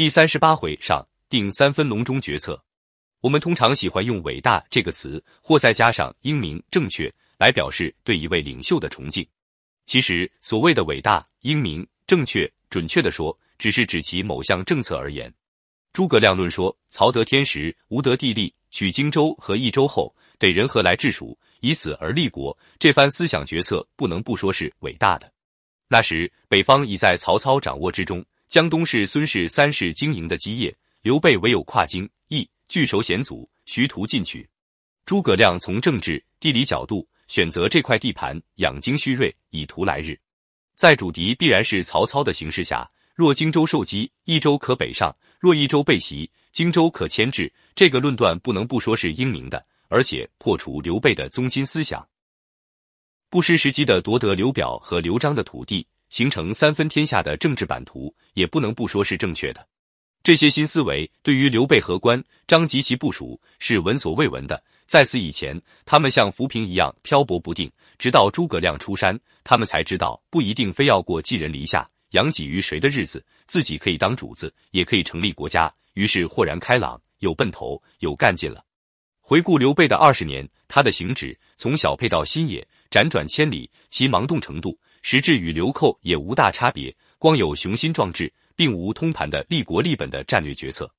第三十八回上定三分隆中决策。我们通常喜欢用“伟大”这个词，或再加上英明、正确，来表示对一位领袖的崇敬。其实，所谓的伟大、英明、正确，准确的说，只是指其某项政策而言。诸葛亮论说：“曹得天时，吾得地利，取荆州和益州后，得人和来治蜀，以此而立国。”这番思想决策，不能不说是伟大的。那时，北方已在曹操掌握之中。江东是孙氏三世经营的基业，刘备唯有跨荆益，据守险阻，徐图进取。诸葛亮从政治、地理角度选择这块地盘，养精蓄锐，以图来日。在主敌必然是曹操的形势下，若荆州受击，益州可北上；若益州被袭，荆州可牵制。这个论断不能不说是英明的，而且破除刘备的宗亲思想，不失时机的夺得刘表和刘璋的土地。形成三分天下的政治版图，也不能不说是正确的。这些新思维对于刘备和关张及其部署是闻所未闻的。在此以前，他们像浮萍一样漂泊不定，直到诸葛亮出山，他们才知道不一定非要过寄人篱下、养己于谁的日子，自己可以当主子，也可以成立国家。于是豁然开朗，有奔头，有干劲了。回顾刘备的二十年，他的行止从小沛到新野，辗转千里，其忙动程度。实质与流寇也无大差别，光有雄心壮志，并无通盘的立国立本的战略决策。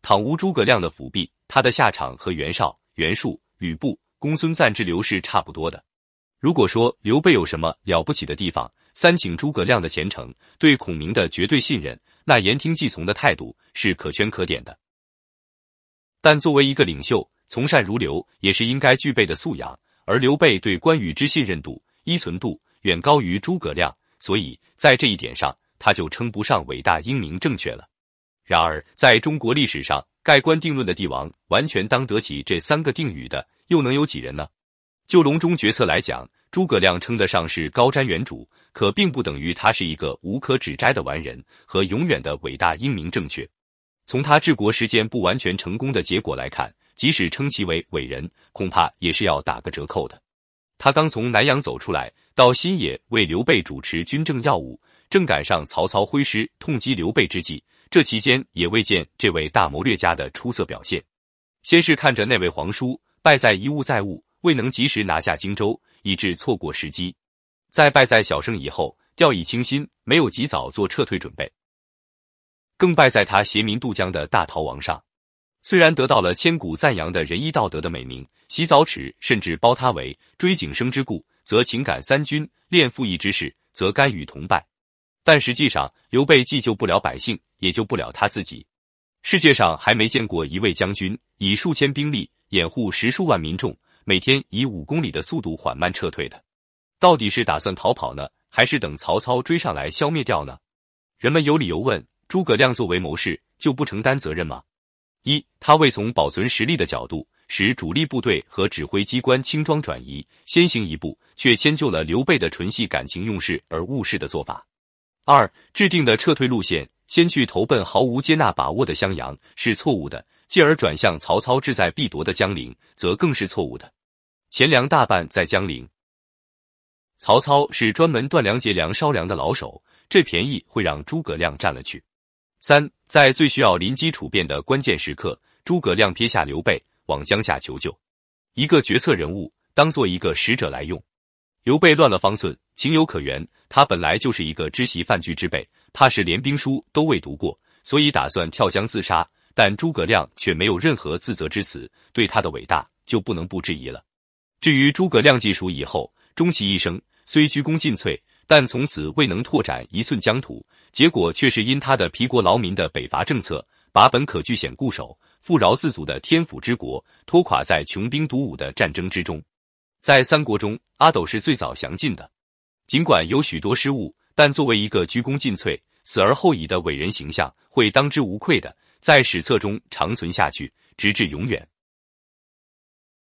倘无诸葛亮的辅弼，他的下场和袁绍、袁术、吕布、公孙瓒之流是差不多的。如果说刘备有什么了不起的地方，三请诸葛亮的虔诚，对孔明的绝对信任，那言听计从的态度是可圈可点的。但作为一个领袖，从善如流也是应该具备的素养，而刘备对关羽之信任度、依存度。远高于诸葛亮，所以在这一点上，他就称不上伟大、英明、正确了。然而，在中国历史上，盖棺定论的帝王，完全当得起这三个定语的，又能有几人呢？就隆中决策来讲，诸葛亮称得上是高瞻远瞩，可并不等于他是一个无可指摘的完人和永远的伟大、英明、正确。从他治国时间不完全成功的结果来看，即使称其为伟人，恐怕也是要打个折扣的。他刚从南阳走出来，到新野为刘备主持军政要务，正赶上曹操挥师痛击刘备之际。这期间也未见这位大谋略家的出色表现。先是看着那位皇叔败在一物在物，未能及时拿下荆州，以致错过时机；再败在小胜以后掉以轻心，没有及早做撤退准备；更败在他携民渡江的大逃亡上。虽然得到了千古赞扬的仁义道德的美名，洗澡池甚至包他为追景生之故，则情感三军练赋役之事，则甘与同败。但实际上，刘备既救不了百姓，也救不了他自己。世界上还没见过一位将军以数千兵力掩护十数万民众，每天以五公里的速度缓慢撤退的。到底是打算逃跑呢，还是等曹操追上来消灭掉呢？人们有理由问：诸葛亮作为谋士，就不承担责任吗？一，他未从保存实力的角度，使主力部队和指挥机关轻装转移，先行一步，却迁就了刘备的纯系感情用事而误事的做法。二，制定的撤退路线，先去投奔毫无接纳把握的襄阳是错误的，继而转向曹操志在必夺的江陵，则更是错误的。钱粮大半在江陵，曹操是专门断粮截粮烧粮的老手，这便宜会让诸葛亮占了去。三。在最需要临机处变的关键时刻，诸葛亮撇下刘备往江夏求救。一个决策人物当做一个使者来用。刘备乱了方寸，情有可原。他本来就是一个知悉范雎之辈，怕是连兵书都未读过，所以打算跳江自杀。但诸葛亮却没有任何自责之词，对他的伟大就不能不质疑了。至于诸葛亮记熟以后，终其一生虽鞠躬尽瘁。但从此未能拓展一寸疆土，结果却是因他的疲国劳民的北伐政策，把本可据险固守、富饶自足的天府之国拖垮在穷兵黩武的战争之中。在三国中，阿斗是最早详尽的，尽管有许多失误，但作为一个鞠躬尽瘁、死而后已的伟人形象，会当之无愧的在史册中长存下去，直至永远。